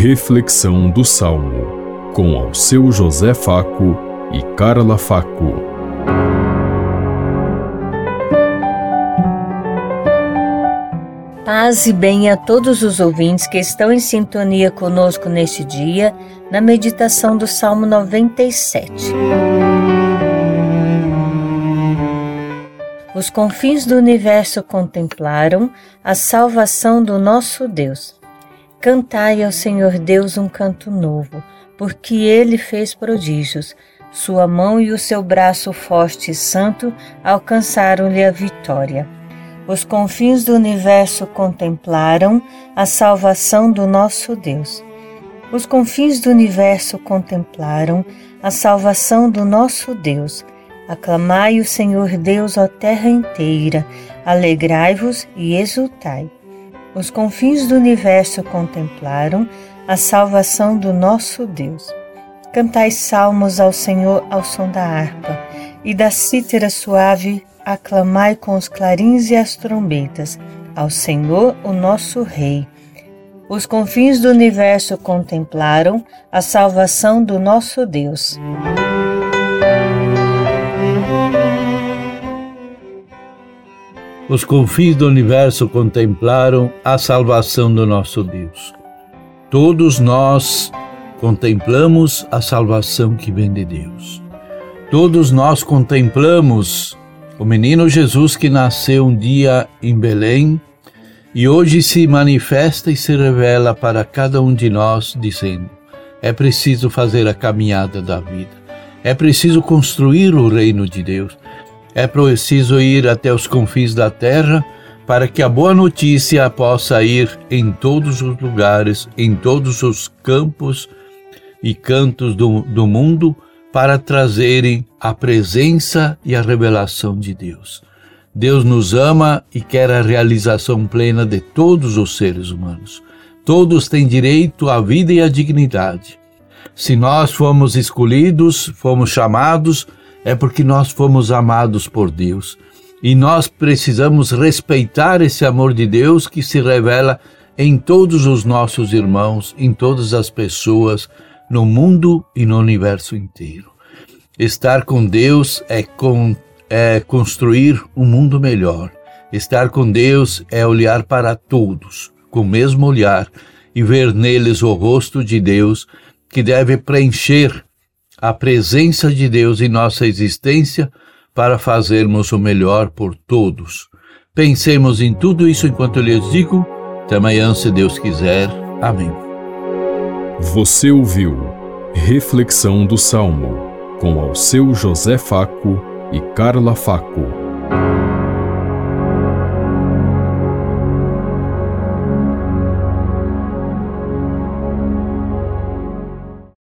Reflexão do Salmo, com ao seu José Faco e Carla Faco. Paz e bem a todos os ouvintes que estão em sintonia conosco neste dia, na meditação do Salmo 97. Os confins do universo contemplaram a salvação do nosso Deus. Cantai ao Senhor Deus um canto novo, porque ele fez prodígios. Sua mão e o seu braço forte e santo alcançaram-lhe a vitória. Os confins do universo contemplaram a salvação do nosso Deus. Os confins do universo contemplaram a salvação do nosso Deus. Aclamai o Senhor Deus, ó terra inteira, alegrai-vos e exultai. Os confins do universo contemplaram a salvação do nosso Deus. Cantai salmos ao Senhor ao som da harpa, e da cítara suave aclamai com os clarins e as trombetas, ao Senhor, o nosso Rei. Os confins do universo contemplaram a salvação do nosso Deus. Os confins do universo contemplaram a salvação do nosso Deus. Todos nós contemplamos a salvação que vem de Deus. Todos nós contemplamos o menino Jesus que nasceu um dia em Belém e hoje se manifesta e se revela para cada um de nós, dizendo: é preciso fazer a caminhada da vida, é preciso construir o reino de Deus, é preciso ir até os confins da terra para que a boa notícia possa ir em todos os lugares, em todos os campos e cantos do, do mundo, para trazerem a presença e a revelação de Deus. Deus nos ama e quer a realização plena de todos os seres humanos. Todos têm direito à vida e à dignidade. Se nós fomos escolhidos, fomos chamados é porque nós fomos amados por Deus. E nós precisamos respeitar esse amor de Deus que se revela em todos os nossos irmãos, em todas as pessoas, no mundo e no universo inteiro. Estar com Deus é, é construir um mundo melhor. Estar com Deus é olhar para todos com o mesmo olhar e ver neles o rosto de Deus que deve preencher a presença de Deus em nossa existência para fazermos o melhor por todos. Pensemos em tudo isso enquanto eu lhes digo. Até amanhã, se Deus quiser. Amém. Você ouviu Reflexão do Salmo com ao seu José Faco e Carla Faco.